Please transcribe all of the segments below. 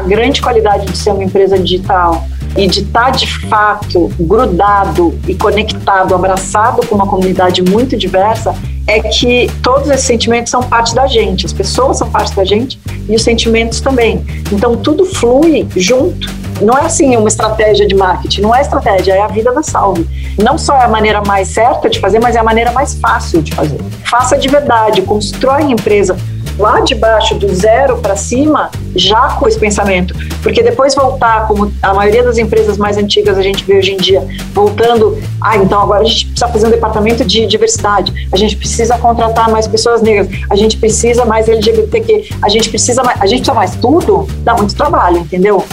a grande qualidade de ser uma empresa digital e de estar tá, de fato grudado e conectado, abraçado com uma comunidade muito diversa, é que todos esses sentimentos são parte da gente, as pessoas são parte da gente e os sentimentos também. Então tudo flui junto. Não é assim uma estratégia de marketing, não é estratégia, é a vida da salve. Não só é a maneira mais certa de fazer, mas é a maneira mais fácil de fazer. Faça de verdade, constrói a empresa lá de baixo, do zero para cima, já com esse pensamento. Porque depois voltar, como a maioria das empresas mais antigas a gente vê hoje em dia, voltando, ah, então agora a gente precisa fazer um departamento de diversidade, a gente precisa contratar mais pessoas negras, a gente precisa mais LGBTQ, a gente precisa mais, a gente precisa mais tudo, dá muito trabalho, entendeu?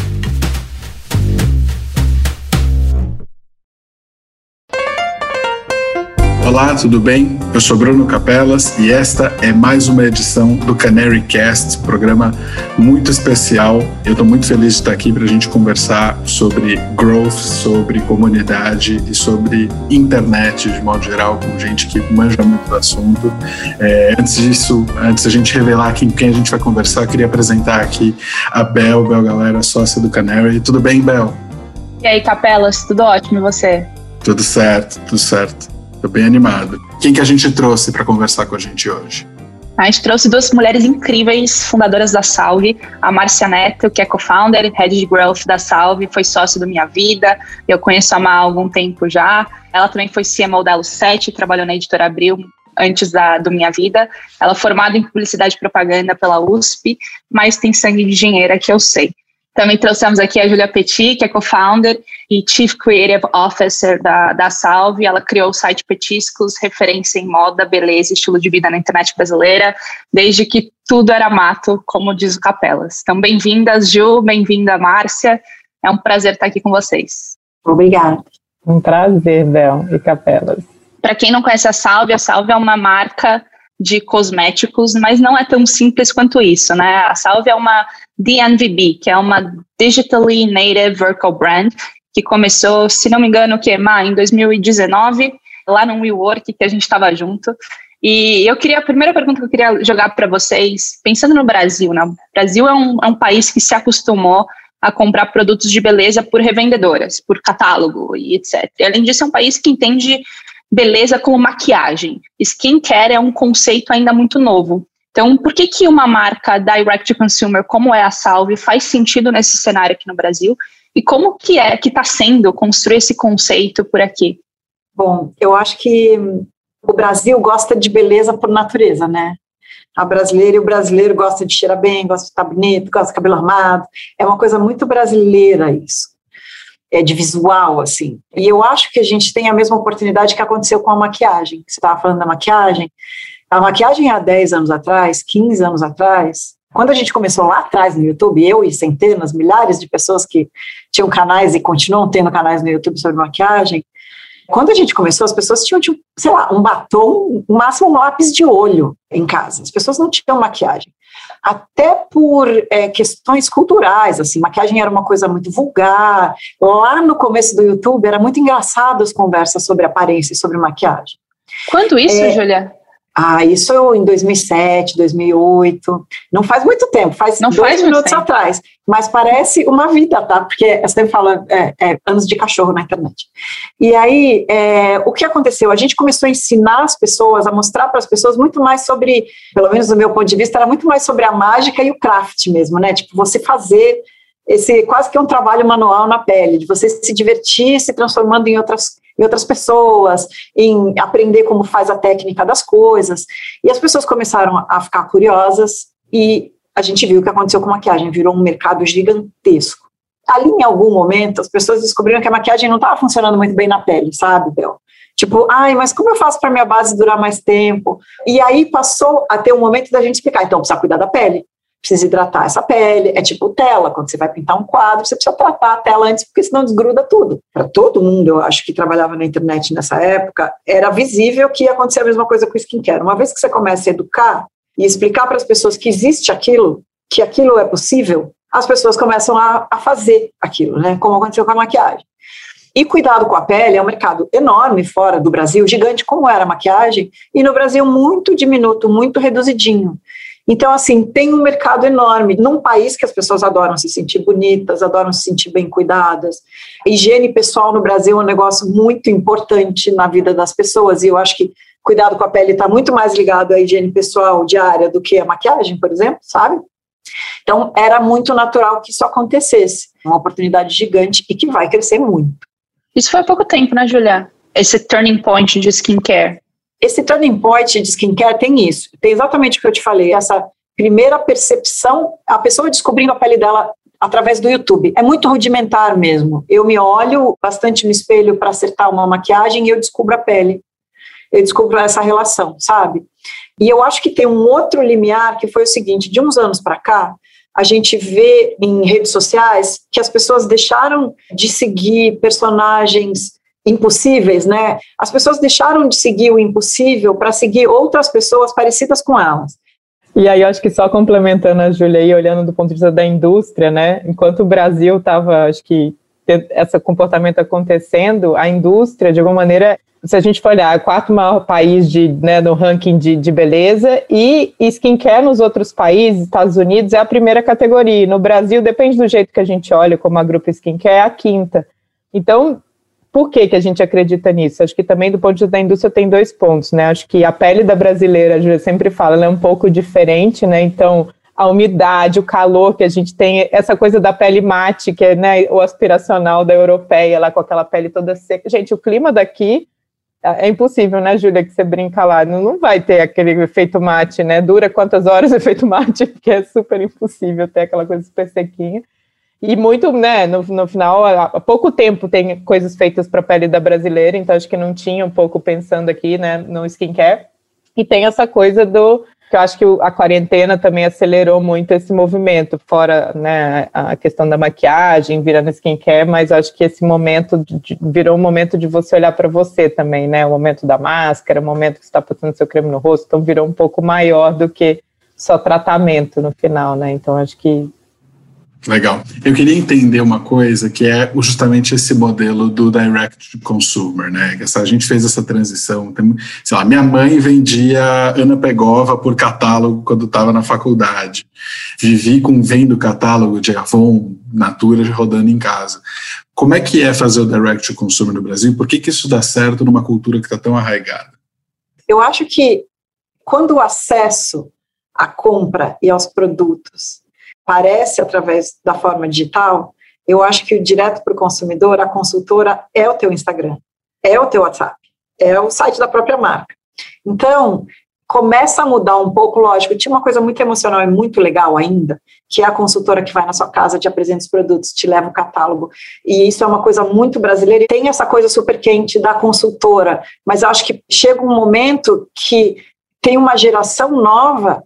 Olá, tudo bem? Eu sou Bruno Capelas e esta é mais uma edição do Canary Cast, programa muito especial. Eu estou muito feliz de estar aqui para a gente conversar sobre growth, sobre comunidade e sobre internet de modo geral, com gente que manja muito do assunto. É, antes disso, antes da gente revelar quem, quem a gente vai conversar, eu queria apresentar aqui a Bel, Bel Galera, sócia do Canary. Tudo bem, Bel? E aí, Capelas, tudo ótimo e você? Tudo certo, tudo certo. Estou bem animado. Quem que a gente trouxe para conversar com a gente hoje? A gente trouxe duas mulheres incríveis, fundadoras da Salve, a Márcia Neto, que é co-founder, head de growth da Salve, foi sócio do Minha Vida, eu conheço a Má há algum tempo já. Ela também foi CMO da Lu7, trabalhou na editora Abril antes da, do Minha Vida. Ela é formada em publicidade e propaganda pela USP, mas tem sangue de engenheira que eu sei. Também trouxemos aqui a Julia Petit, que é co-founder e Chief Creative Officer da, da Salve. Ela criou o site Petiscos, referência em moda, beleza e estilo de vida na internet brasileira, desde que tudo era mato, como diz o Capelas. Então, bem-vindas, Ju, bem-vinda, Márcia. É um prazer estar aqui com vocês. Obrigada. Um prazer, Bel e Capelas. Para quem não conhece a Salve, a Salve é uma marca de cosméticos, mas não é tão simples quanto isso, né? A Salve é uma DNVB, que é uma Digitally Native Vertical Brand, que começou, se não me engano, que em 2019, lá no WeWork, que a gente estava junto. E eu queria, a primeira pergunta que eu queria jogar para vocês, pensando no Brasil, né? O Brasil é um, é um país que se acostumou a comprar produtos de beleza por revendedoras, por catálogo e etc. E, além disso, é um país que entende beleza como maquiagem. Skincare é um conceito ainda muito novo. Então, por que, que uma marca direct to consumer como é a Salve faz sentido nesse cenário aqui no Brasil? E como que é que está sendo construir esse conceito por aqui? Bom, eu acho que o Brasil gosta de beleza por natureza, né? A brasileira e o brasileiro gosta de cheirar bem, gosta de estar bonito, gosta de cabelo armado. É uma coisa muito brasileira isso é, de visual, assim. E eu acho que a gente tem a mesma oportunidade que aconteceu com a maquiagem. Você estava falando da maquiagem. A maquiagem há 10 anos atrás, 15 anos atrás, quando a gente começou lá atrás no YouTube, eu e centenas, milhares de pessoas que tinham canais e continuam tendo canais no YouTube sobre maquiagem, quando a gente começou, as pessoas tinham, tipo, sei lá, um batom, no máximo um lápis de olho em casa. As pessoas não tinham maquiagem até por é, questões culturais, assim, maquiagem era uma coisa muito vulgar. Lá no começo do YouTube era muito engraçado as conversas sobre aparência e sobre maquiagem. Quanto isso, é, Julia? Ah, isso em 2007, 2008. Não faz muito tempo, faz Não dois faz minutos atrás. Mas parece uma vida, tá? Porque você sempre fala é, é, anos de cachorro na internet. E aí, é, o que aconteceu? A gente começou a ensinar as pessoas, a mostrar para as pessoas muito mais sobre, pelo menos do meu ponto de vista, era muito mais sobre a mágica e o craft mesmo, né? Tipo, você fazer esse quase que um trabalho manual na pele, de você se divertir se transformando em outras em outras pessoas, em aprender como faz a técnica das coisas. E as pessoas começaram a ficar curiosas e a gente viu o que aconteceu com a maquiagem, virou um mercado gigantesco. Ali, em algum momento, as pessoas descobriram que a maquiagem não estava funcionando muito bem na pele, sabe, Bel? Tipo, ai, mas como eu faço para minha base durar mais tempo? E aí passou a ter um momento da gente explicar, então precisa cuidar da pele precisa hidratar essa pele. É tipo tela, quando você vai pintar um quadro, você precisa tratar a tela antes, porque senão desgruda tudo. Para todo mundo, eu acho que trabalhava na internet nessa época, era visível que ia acontecer a mesma coisa com o skincare. Uma vez que você começa a educar e explicar para as pessoas que existe aquilo, que aquilo é possível, as pessoas começam a, a fazer aquilo, né? Como aconteceu com a maquiagem. E cuidado com a pele é um mercado enorme fora do Brasil, gigante como era a maquiagem, e no Brasil muito diminuto, muito reduzidinho. Então, assim, tem um mercado enorme. Num país que as pessoas adoram se sentir bonitas, adoram se sentir bem cuidadas. higiene pessoal no Brasil é um negócio muito importante na vida das pessoas, e eu acho que cuidado com a pele está muito mais ligado à higiene pessoal diária do que a maquiagem, por exemplo, sabe? Então, era muito natural que isso acontecesse. Uma oportunidade gigante e que vai crescer muito. Isso foi há pouco tempo, né, Julia? Esse turning point de skincare. Esse turning point de skincare tem isso, tem exatamente o que eu te falei, essa primeira percepção, a pessoa descobrindo a pele dela através do YouTube. É muito rudimentar mesmo. Eu me olho bastante no espelho para acertar uma maquiagem e eu descubro a pele. Eu descubro essa relação, sabe? E eu acho que tem um outro limiar que foi o seguinte: de uns anos para cá, a gente vê em redes sociais que as pessoas deixaram de seguir personagens impossíveis, né? As pessoas deixaram de seguir o impossível para seguir outras pessoas parecidas com elas. E aí, acho que só complementando a Júlia aí, olhando do ponto de vista da indústria, né? Enquanto o Brasil estava, acho que, esse comportamento acontecendo, a indústria, de alguma maneira, se a gente for olhar, quarto maior país de, né, no ranking de, de beleza, e skincare nos outros países, Estados Unidos, é a primeira categoria. No Brasil, depende do jeito que a gente olha, como a grupo skincare, é a quinta. Então, por que, que a gente acredita nisso? Acho que também do ponto de vista da indústria tem dois pontos, né? Acho que a pele da brasileira, a Julia sempre fala, ela é um pouco diferente, né? Então, a umidade, o calor que a gente tem, essa coisa da pele mate, que é né, o aspiracional da europeia, lá com aquela pele toda seca. Gente, o clima daqui é impossível, né, Júlia, que você brinca lá, não, não vai ter aquele efeito mate, né? Dura quantas horas o efeito mate, porque é super impossível ter aquela coisa super sequinha. E muito, né, no, no final, há pouco tempo tem coisas feitas para a pele da brasileira, então acho que não tinha um pouco pensando aqui, né, no skincare. E tem essa coisa do que eu acho que a quarentena também acelerou muito esse movimento, fora né, a questão da maquiagem, virando skincare, mas acho que esse momento de, virou um momento de você olhar para você também, né? O momento da máscara, o momento que você está passando seu creme no rosto, então virou um pouco maior do que só tratamento no final, né? Então acho que Legal. Eu queria entender uma coisa que é justamente esse modelo do direct to consumer, né? A gente fez essa transição. Sei lá, minha mãe vendia Ana Pegova por catálogo quando estava na faculdade. Vivi com vendo catálogo de Avon, Natura rodando em casa. Como é que é fazer o direct to consumer no Brasil? Por que, que isso dá certo numa cultura que está tão arraigada? Eu acho que quando o acesso à compra e aos produtos aparece através da forma digital, eu acho que o direto para o consumidor, a consultora é o teu Instagram, é o teu WhatsApp, é o site da própria marca. Então, começa a mudar um pouco, lógico, tinha uma coisa muito emocional e muito legal ainda, que é a consultora que vai na sua casa, te apresenta os produtos, te leva o catálogo, e isso é uma coisa muito brasileira, e tem essa coisa super quente da consultora, mas acho que chega um momento que tem uma geração nova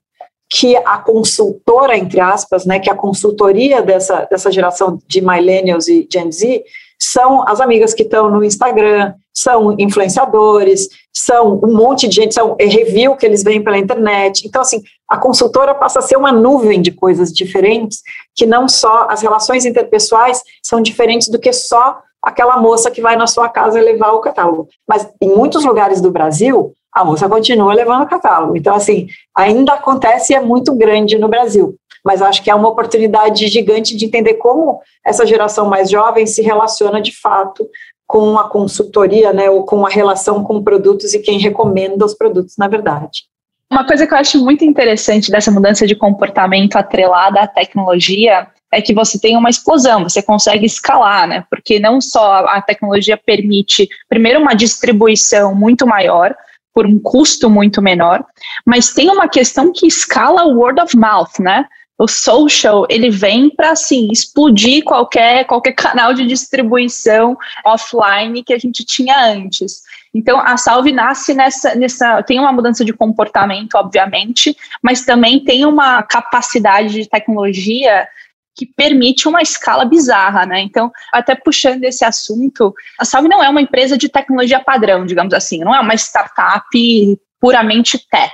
que a consultora, entre aspas, né, que a consultoria dessa, dessa geração de millennials e Gen Z são as amigas que estão no Instagram, são influenciadores, são um monte de gente, são review que eles veem pela internet. Então, assim, a consultora passa a ser uma nuvem de coisas diferentes, que não só as relações interpessoais são diferentes do que só aquela moça que vai na sua casa levar o catálogo. Mas em muitos lugares do Brasil, a moça continua levando o catálogo. Então, assim, ainda acontece e é muito grande no Brasil. Mas acho que é uma oportunidade gigante de entender como essa geração mais jovem se relaciona de fato com a consultoria, né, ou com a relação com produtos e quem recomenda os produtos, na verdade. Uma coisa que eu acho muito interessante dessa mudança de comportamento atrelada à tecnologia é que você tem uma explosão, você consegue escalar, né? Porque não só a tecnologia permite, primeiro, uma distribuição muito maior, por um custo muito menor, mas tem uma questão que escala o word of mouth, né? O social, ele vem para assim explodir qualquer qualquer canal de distribuição offline que a gente tinha antes. Então a Salve nasce nessa nessa tem uma mudança de comportamento, obviamente, mas também tem uma capacidade de tecnologia que permite uma escala bizarra, né? Então, até puxando esse assunto, a Salve não é uma empresa de tecnologia padrão, digamos assim, não é uma startup puramente tech.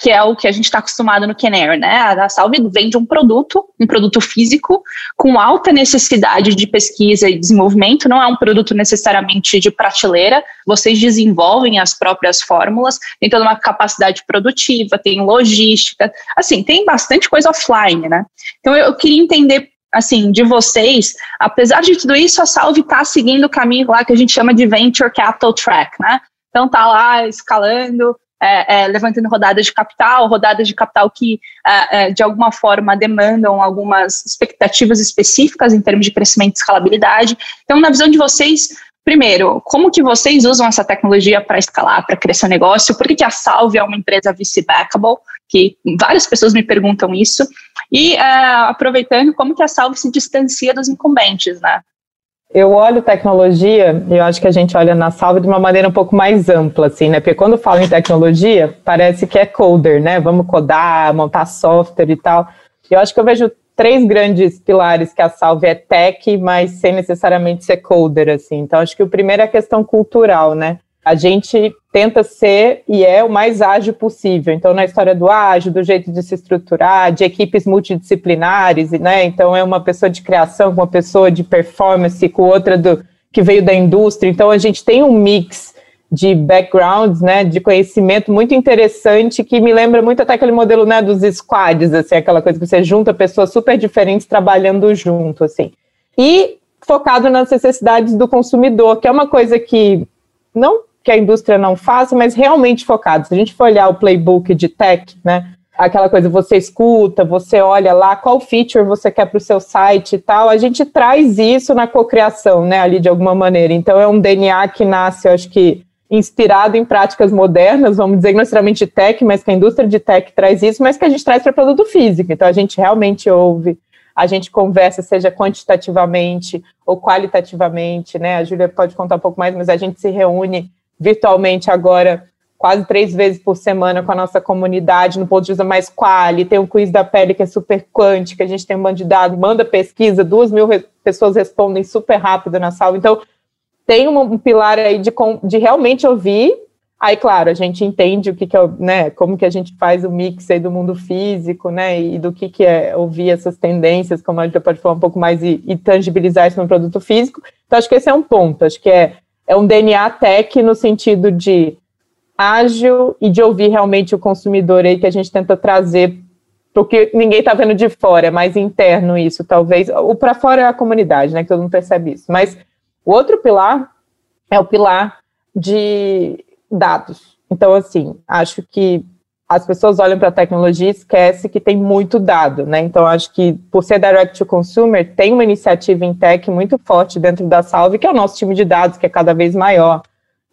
Que é o que a gente está acostumado no Canary, né? A Salve vende um produto, um produto físico, com alta necessidade de pesquisa e desenvolvimento, não é um produto necessariamente de prateleira, vocês desenvolvem as próprias fórmulas, tem toda uma capacidade produtiva, tem logística, assim, tem bastante coisa offline, né? Então eu, eu queria entender assim, de vocês, apesar de tudo isso, a Salve está seguindo o caminho lá que a gente chama de Venture Capital Track, né? Então tá lá escalando, é, é, levantando rodadas de capital, rodadas de capital que é, é, de alguma forma demandam algumas expectativas específicas em termos de crescimento e escalabilidade. Então, na visão de vocês, primeiro, como que vocês usam essa tecnologia para escalar, para crescer o negócio? Por que, que a Salve é uma empresa VC-backable? Que várias pessoas me perguntam isso. E é, aproveitando, como que a Salve se distancia dos incumbentes, né? Eu olho tecnologia, eu acho que a gente olha na Salve de uma maneira um pouco mais ampla, assim, né? Porque quando falo em tecnologia, parece que é coder, né? Vamos codar, montar software e tal. Eu acho que eu vejo três grandes pilares que a Salve é tech, mas sem necessariamente ser coder, assim. Então, acho que o primeiro é a questão cultural, né? A gente tenta ser e é o mais ágil possível. Então, na história do ágil, do jeito de se estruturar, de equipes multidisciplinares, né? Então, é uma pessoa de criação com uma pessoa de performance, com outra do, que veio da indústria. Então, a gente tem um mix de backgrounds, né, de conhecimento muito interessante que me lembra muito até aquele modelo, né, dos squads, assim, aquela coisa que você junta pessoas super diferentes trabalhando junto, assim. E focado nas necessidades do consumidor, que é uma coisa que não que a indústria não faça, mas realmente focado. Se a gente for olhar o playbook de tech, né? Aquela coisa, você escuta, você olha lá qual feature você quer para o seu site e tal, a gente traz isso na cocriação, né, ali de alguma maneira. Então é um DNA que nasce, eu acho que inspirado em práticas modernas, vamos dizer, não necessariamente de tech, mas que a indústria de tech traz isso, mas que a gente traz para produto físico. Então a gente realmente ouve, a gente conversa, seja quantitativamente ou qualitativamente, né? A Júlia pode contar um pouco mais, mas a gente se reúne virtualmente agora quase três vezes por semana com a nossa comunidade, no ponto de vista mais quali, tem um quiz da pele que é super quântico, a gente tem um banco de dados, manda pesquisa, duas mil re pessoas respondem super rápido na sala, então tem um, um pilar aí de, de realmente ouvir, aí claro, a gente entende o que, que é, né, como que a gente faz o mix aí do mundo físico, né, e do que, que é ouvir essas tendências, como a gente pode falar um pouco mais e, e tangibilizar isso no produto físico, então acho que esse é um ponto, acho que é é um DNA tech no sentido de ágil e de ouvir realmente o consumidor aí que a gente tenta trazer porque ninguém está vendo de fora, é mais interno isso, talvez. O para fora é a comunidade, né? Que todo mundo percebe isso. Mas o outro pilar é o pilar de dados. Então, assim, acho que as pessoas olham para a tecnologia e esquecem que tem muito dado, né? Então, acho que por ser direct to consumer, tem uma iniciativa em tech muito forte dentro da Salve, que é o nosso time de dados, que é cada vez maior.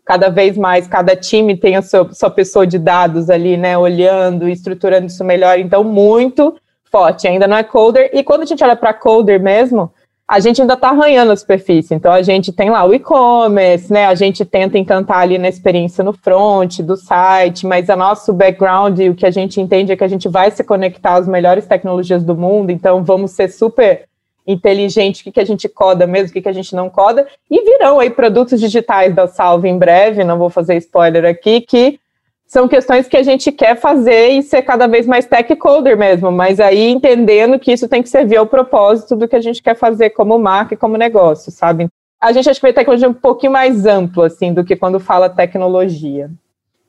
Cada vez mais, cada time tem a sua, sua pessoa de dados ali, né? Olhando, estruturando isso melhor. Então, muito forte. Ainda não é coder. E quando a gente olha para coder mesmo, a gente ainda está arranhando a superfície. Então, a gente tem lá o e-commerce, né? A gente tenta encantar ali na experiência no front do site, mas o nosso background e o que a gente entende é que a gente vai se conectar às melhores tecnologias do mundo, então vamos ser super inteligente, o que, que a gente coda mesmo, o que, que a gente não coda, e virão aí produtos digitais da Salve em breve, não vou fazer spoiler aqui, que são questões que a gente quer fazer e ser cada vez mais tech coder mesmo, mas aí entendendo que isso tem que servir ao propósito do que a gente quer fazer como marca e como negócio, sabe? A gente acha que a tecnologia um pouquinho mais amplo, assim, do que quando fala tecnologia.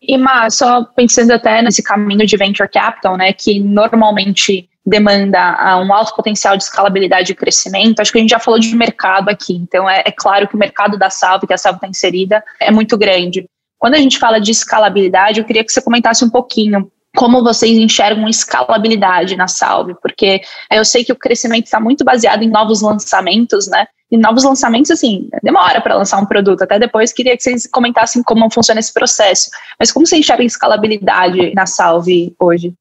E, Má, só pensando até nesse caminho de venture capital, né, que normalmente demanda ah, um alto potencial de escalabilidade e crescimento, acho que a gente já falou de mercado aqui, então é, é claro que o mercado da Salve, que a Salve está inserida, é muito grande. Quando a gente fala de escalabilidade, eu queria que você comentasse um pouquinho como vocês enxergam escalabilidade na Salve, porque eu sei que o crescimento está muito baseado em novos lançamentos, né? E novos lançamentos, assim, demora para lançar um produto. Até depois queria que vocês comentassem como funciona esse processo. Mas como você enxerga escalabilidade na Salve hoje?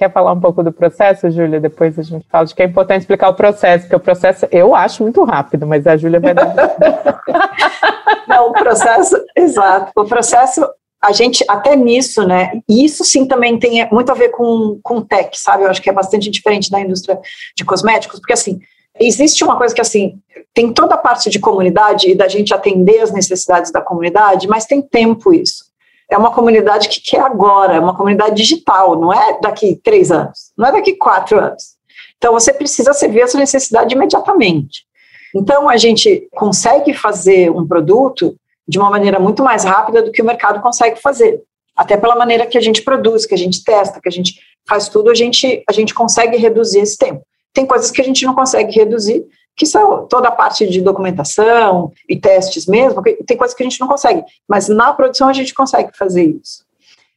Quer falar um pouco do processo, Júlia? Depois a gente fala. Acho que é importante explicar o processo, porque o processo eu acho muito rápido, mas a Júlia vai dar. Não, o processo, exato. O processo, a gente, até nisso, né? E isso sim também tem muito a ver com, com tech, sabe? Eu acho que é bastante diferente da indústria de cosméticos, porque assim, existe uma coisa que assim, tem toda a parte de comunidade e da gente atender as necessidades da comunidade, mas tem tempo isso. É uma comunidade que quer agora, é uma comunidade digital, não é daqui três anos, não é daqui quatro anos. Então, você precisa servir essa necessidade imediatamente. Então, a gente consegue fazer um produto de uma maneira muito mais rápida do que o mercado consegue fazer. Até pela maneira que a gente produz, que a gente testa, que a gente faz tudo, a gente, a gente consegue reduzir esse tempo. Tem coisas que a gente não consegue reduzir, que são toda a parte de documentação e testes mesmo, tem coisas que a gente não consegue, mas na produção a gente consegue fazer isso.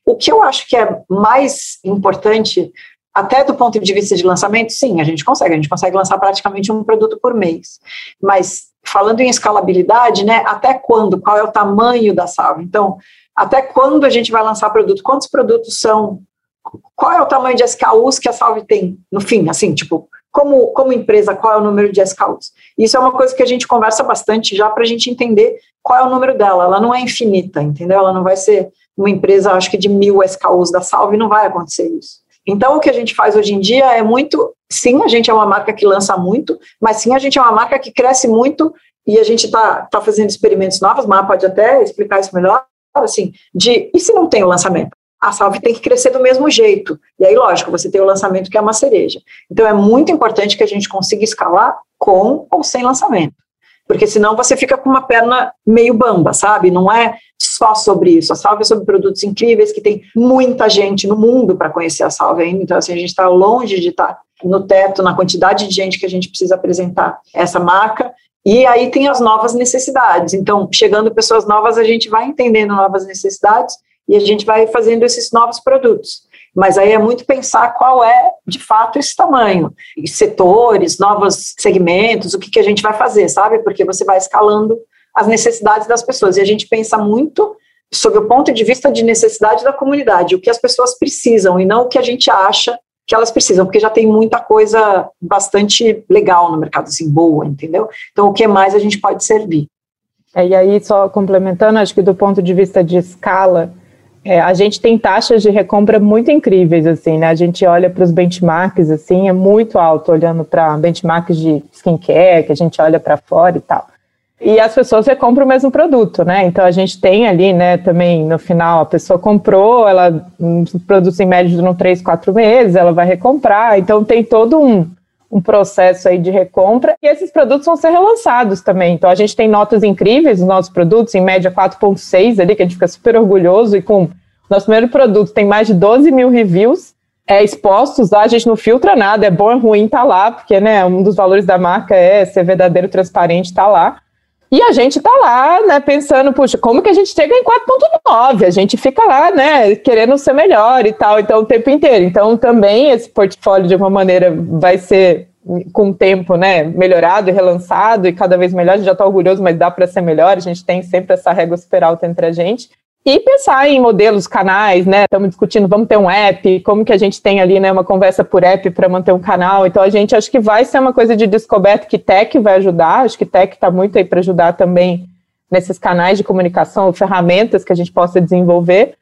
O que eu acho que é mais importante, até do ponto de vista de lançamento, sim, a gente consegue, a gente consegue lançar praticamente um produto por mês, mas falando em escalabilidade, né, até quando, qual é o tamanho da salva? Então, até quando a gente vai lançar produto? Quantos produtos são? Qual é o tamanho de SKUs que a Salve tem? No fim, assim, tipo, como, como empresa, qual é o número de SKUs? Isso é uma coisa que a gente conversa bastante já para a gente entender qual é o número dela. Ela não é infinita, entendeu? Ela não vai ser uma empresa, acho que de mil SKUs da Salve, não vai acontecer isso. Então, o que a gente faz hoje em dia é muito. Sim, a gente é uma marca que lança muito, mas sim, a gente é uma marca que cresce muito e a gente está tá fazendo experimentos novos. Mas pode até explicar isso melhor. Assim, de e se não tem o lançamento? A salve tem que crescer do mesmo jeito. E aí, lógico, você tem o lançamento que é uma cereja. Então, é muito importante que a gente consiga escalar com ou sem lançamento. Porque senão você fica com uma perna meio bamba, sabe? Não é só sobre isso. A salve é sobre produtos incríveis, que tem muita gente no mundo para conhecer a salve ainda. Então, assim, a gente está longe de estar tá no teto, na quantidade de gente que a gente precisa apresentar essa marca. E aí tem as novas necessidades. Então, chegando pessoas novas, a gente vai entendendo novas necessidades e a gente vai fazendo esses novos produtos. Mas aí é muito pensar qual é, de fato, esse tamanho, setores, novos segmentos, o que, que a gente vai fazer, sabe? Porque você vai escalando as necessidades das pessoas. E a gente pensa muito sobre o ponto de vista de necessidade da comunidade, o que as pessoas precisam e não o que a gente acha que elas precisam, porque já tem muita coisa bastante legal no mercado, assim, boa, entendeu? Então, o que mais a gente pode servir? É, e aí, só complementando, acho que do ponto de vista de escala, é, a gente tem taxas de recompra muito incríveis, assim, né? A gente olha para os benchmarks, assim, é muito alto, olhando para benchmarks de skincare, que a gente olha para fora e tal. E as pessoas recompram o mesmo produto, né? Então a gente tem ali, né, também no final, a pessoa comprou, ela produz em média de 3, 4 meses, ela vai recomprar. Então tem todo um, um processo aí de recompra e esses produtos vão ser relançados também. Então a gente tem notas incríveis nos nossos produtos, em média 4.6 ali, que a gente fica super orgulhoso e com nosso primeiro produto tem mais de 12 mil reviews é, expostos lá, a gente não filtra nada, é bom ou ruim, tá lá, porque né, um dos valores da marca é ser verdadeiro, transparente, tá lá. E a gente tá lá, né, pensando, puxa, como que a gente chega em 4.9? A gente fica lá, né, querendo ser melhor e tal, então o tempo inteiro. Então também esse portfólio de alguma maneira vai ser com o tempo, né, melhorado e relançado e cada vez melhor. A gente já está orgulhoso, mas dá para ser melhor. A gente tem sempre essa régua super alta entre a gente. E pensar em modelos, canais, né? Estamos discutindo, vamos ter um app, como que a gente tem ali, né, uma conversa por app para manter um canal. Então a gente acho que vai ser uma coisa de descoberta que tech vai ajudar. Acho que tech está muito aí para ajudar também nesses canais de comunicação, ferramentas que a gente possa desenvolver.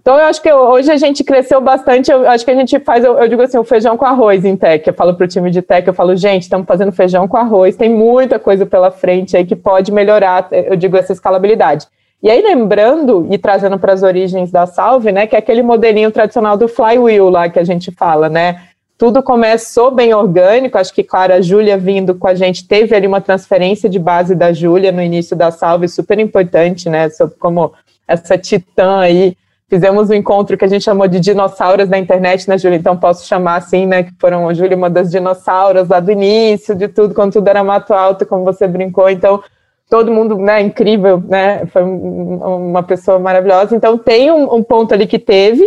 Então, eu acho que hoje a gente cresceu bastante. Eu acho que a gente faz, eu, eu digo assim, o feijão com arroz em tech. Eu falo para o time de tech, eu falo, gente, estamos fazendo feijão com arroz, tem muita coisa pela frente aí que pode melhorar, eu digo, essa escalabilidade. E aí, lembrando e trazendo para as origens da Salve, né, que é aquele modelinho tradicional do flywheel lá que a gente fala, né? Tudo começou bem orgânico, acho que, claro, a Júlia vindo com a gente, teve ali uma transferência de base da Júlia no início da Salve, super importante, né? Como essa titã aí. Fizemos um encontro que a gente chamou de dinossauros da internet, né, Júlia? Então posso chamar assim, né? Que foram Júlia, uma das dinossauros lá do início de tudo, quando tudo era mato alto, como você brincou. Então, todo mundo, né, incrível, né, foi uma pessoa maravilhosa. Então tem um, um ponto ali que teve.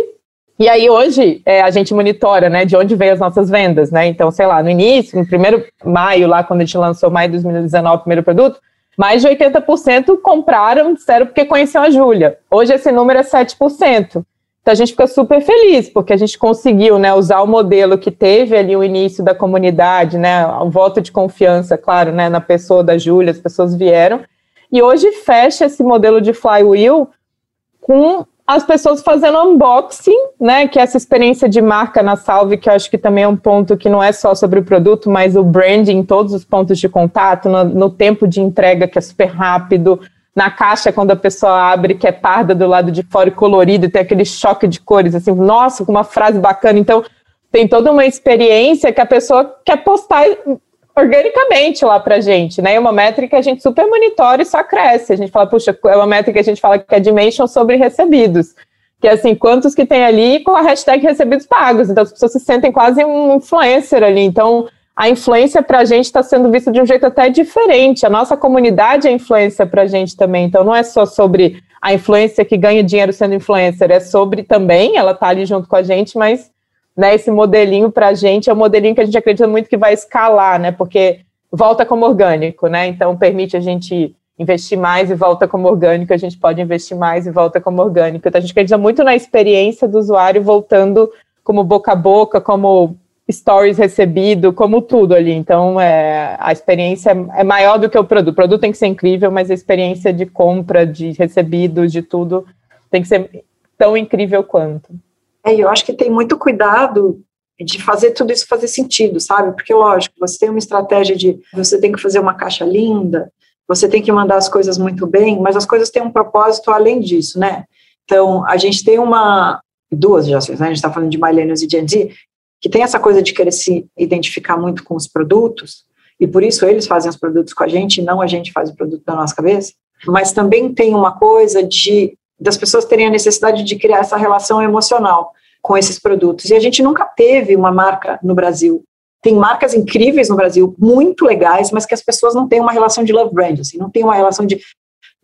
E aí hoje é, a gente monitora, né, de onde veio as nossas vendas, né? Então, sei lá, no início, no primeiro maio lá, quando a gente lançou maio de 2019 o primeiro produto, mais de 80% compraram, disseram porque conheciam a Júlia. Hoje esse número é 7%. Então a gente fica super feliz, porque a gente conseguiu né, usar o modelo que teve ali o início da comunidade, né, o voto de confiança, claro, né, na pessoa da Júlia, as pessoas vieram, e hoje fecha esse modelo de flywheel com as pessoas fazendo unboxing, né, que é essa experiência de marca na Salve, que eu acho que também é um ponto que não é só sobre o produto, mas o branding todos os pontos de contato, no, no tempo de entrega que é super rápido, na caixa quando a pessoa abre que é parda do lado de fora e colorido, e tem aquele choque de cores, assim, nossa, com uma frase bacana. Então, tem toda uma experiência que a pessoa quer postar organicamente lá pra gente, né? É uma métrica que a gente super monitora e só cresce. A gente fala, puxa, é uma métrica que a gente fala que é dimension sobre recebidos. Que é assim, quantos que tem ali com a hashtag recebidos pagos. Então as pessoas se sentem quase um influencer ali. Então a influência para a gente está sendo vista de um jeito até diferente. A nossa comunidade é influência para a gente também. Então não é só sobre a influência que ganha dinheiro sendo influencer, é sobre também, ela está ali junto com a gente, mas né, esse modelinho para a gente é um modelinho que a gente acredita muito que vai escalar, né? Porque volta como orgânico, né? Então permite a gente investir mais e volta como orgânico, a gente pode investir mais e volta como orgânico. Então a gente acredita muito na experiência do usuário voltando como boca a boca, como stories recebido, como tudo ali. Então é, a experiência é maior do que o produto. O produto tem que ser incrível, mas a experiência de compra, de recebido, de tudo tem que ser tão incrível quanto. É, eu acho que tem muito cuidado de fazer tudo isso fazer sentido, sabe? Porque, lógico, você tem uma estratégia de você tem que fazer uma caixa linda, você tem que mandar as coisas muito bem, mas as coisas têm um propósito além disso, né? Então, a gente tem uma, duas gerações, né? A gente está falando de millennials e Gen Z, que tem essa coisa de querer se identificar muito com os produtos, e por isso eles fazem os produtos com a gente, e não a gente faz o produto na nossa cabeça, mas também tem uma coisa de das pessoas terem a necessidade de criar essa relação emocional com esses produtos. E a gente nunca teve uma marca no Brasil. Tem marcas incríveis no Brasil, muito legais, mas que as pessoas não têm uma relação de love brand, assim, não tem uma relação de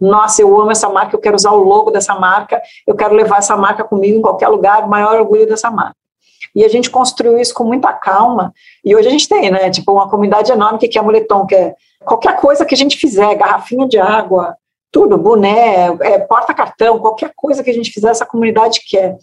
nossa, eu amo essa marca, eu quero usar o logo dessa marca, eu quero levar essa marca comigo em qualquer lugar, maior orgulho dessa marca. E a gente construiu isso com muita calma, e hoje a gente tem, né, tipo, uma comunidade enorme que quer moletom, que é qualquer coisa que a gente fizer, garrafinha de água, tudo, boné, é, porta-cartão, qualquer coisa que a gente fizer, essa comunidade quer.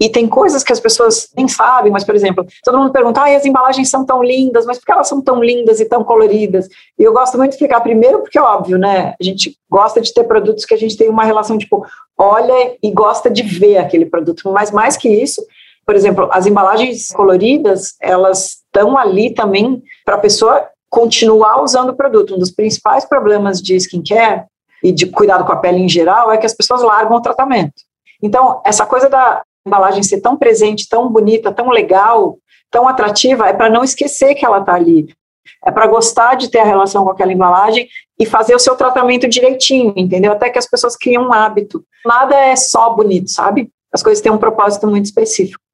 E tem coisas que as pessoas nem sabem, mas, por exemplo, todo mundo pergunta, ah, as embalagens são tão lindas, mas por que elas são tão lindas e tão coloridas? E eu gosto muito de explicar primeiro, porque é óbvio, né? A gente gosta de ter produtos que a gente tem uma relação, tipo, olha e gosta de ver aquele produto. Mas mais que isso, por exemplo, as embalagens coloridas, elas estão ali também para a pessoa continuar usando o produto. Um dos principais problemas de skincare e de cuidado com a pele em geral é que as pessoas largam o tratamento. Então, essa coisa da embalagem ser tão presente, tão bonita, tão legal, tão atrativa, é para não esquecer que ela está ali. É para gostar de ter a relação com aquela embalagem e fazer o seu tratamento direitinho, entendeu? Até que as pessoas criam um hábito. Nada é só bonito, sabe? As coisas têm um propósito muito específico.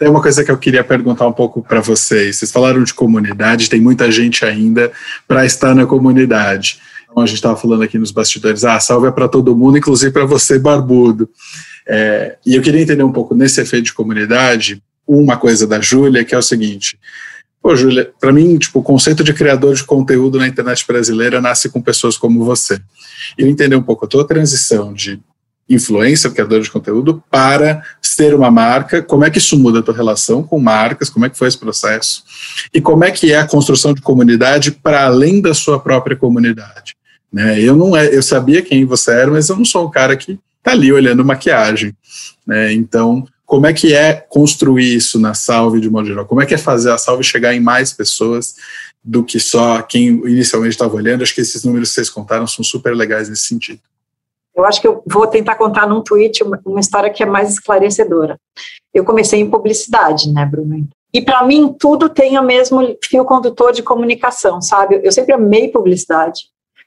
Tem uma coisa que eu queria perguntar um pouco para vocês. Vocês falaram de comunidade, tem muita gente ainda para estar na comunidade. Então, a gente estava falando aqui nos bastidores, ah, salve é para todo mundo, inclusive para você, barbudo. É, e eu queria entender um pouco nesse efeito de comunidade, uma coisa da Júlia, que é o seguinte. Pô, Júlia, para mim, tipo, o conceito de criador de conteúdo na internet brasileira nasce com pessoas como você. E eu entender um pouco a tua transição de influência, criador de conteúdo, para ser uma marca, como é que isso muda a tua relação com marcas, como é que foi esse processo, e como é que é a construção de comunidade para além da sua própria comunidade. Né? Eu não é, eu sabia quem você era, mas eu não sou um cara que está ali olhando maquiagem. Né? Então, como é que é construir isso na Salve de modo geral? Como é que é fazer a Salve chegar em mais pessoas do que só quem inicialmente estava olhando? Acho que esses números que vocês contaram são super legais nesse sentido. Eu acho que eu vou tentar contar num tweet uma, história que é mais esclarecedora. Eu comecei em publicidade, né, Bruno? E para mim tudo tem o mesmo fio condutor de comunicação, sabe? Eu sempre amei publicidade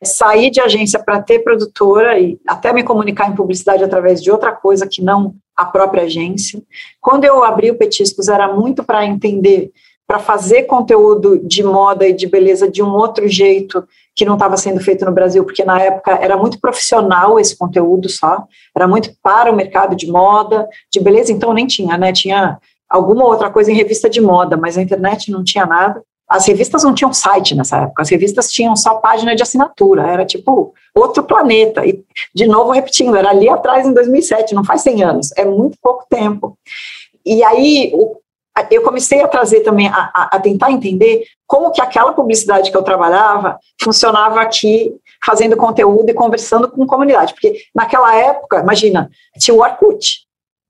sair de agência para ter produtora e até me comunicar em publicidade através de outra coisa que não a própria agência. Quando eu abri o Petiscos, era muito para entender, para fazer conteúdo de moda e de beleza de um outro jeito que não estava sendo feito no Brasil, porque na época era muito profissional esse conteúdo só, era muito para o mercado de moda, de beleza, então nem tinha, né? Tinha alguma outra coisa em revista de moda, mas a internet não tinha nada. As revistas não tinham site nessa época, as revistas tinham só página de assinatura, era tipo outro planeta. E, de novo, repetindo, era ali atrás em 2007, não faz 100 anos, é muito pouco tempo. E aí o, eu comecei a trazer também, a, a, tentar entender como que aquela publicidade que eu trabalhava funcionava aqui, fazendo conteúdo e conversando com comunidade. Porque naquela época, imagina, tinha o Orkut.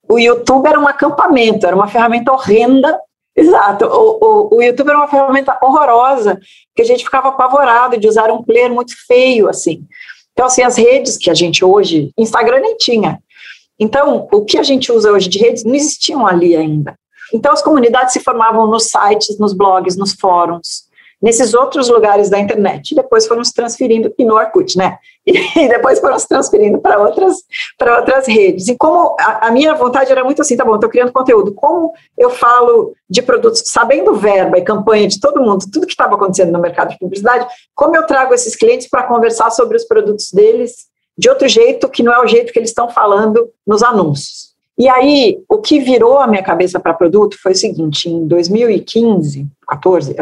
O YouTube era um acampamento, era uma ferramenta horrenda Exato. O, o, o, YouTube era uma ferramenta horrorosa, que a gente ficava apavorado de usar um player muito feio, assim. Então, assim, as redes que a gente hoje, Instagram nem tinha. Então, o que a gente usa hoje de redes não existiam ali ainda. Então, as comunidades se formavam nos sites, nos blogs, nos fóruns, nesses outros lugares da internet. E depois foram se transferindo, e no Orkut, né? E depois foram se transferindo para outras, para outras redes. E como a, a, minha vontade era muito assim, tá bom, estou criando conteúdo. Como eu falo de produtos, sabendo verba e campanha de todo mundo, tudo que estava acontecendo no mercado de publicidade, como eu trago esses clientes para conversar sobre os produtos deles de outro jeito, que não é o jeito que eles estão falando nos anúncios. E aí, o que virou a minha cabeça para produto foi o seguinte: em 2015, 14,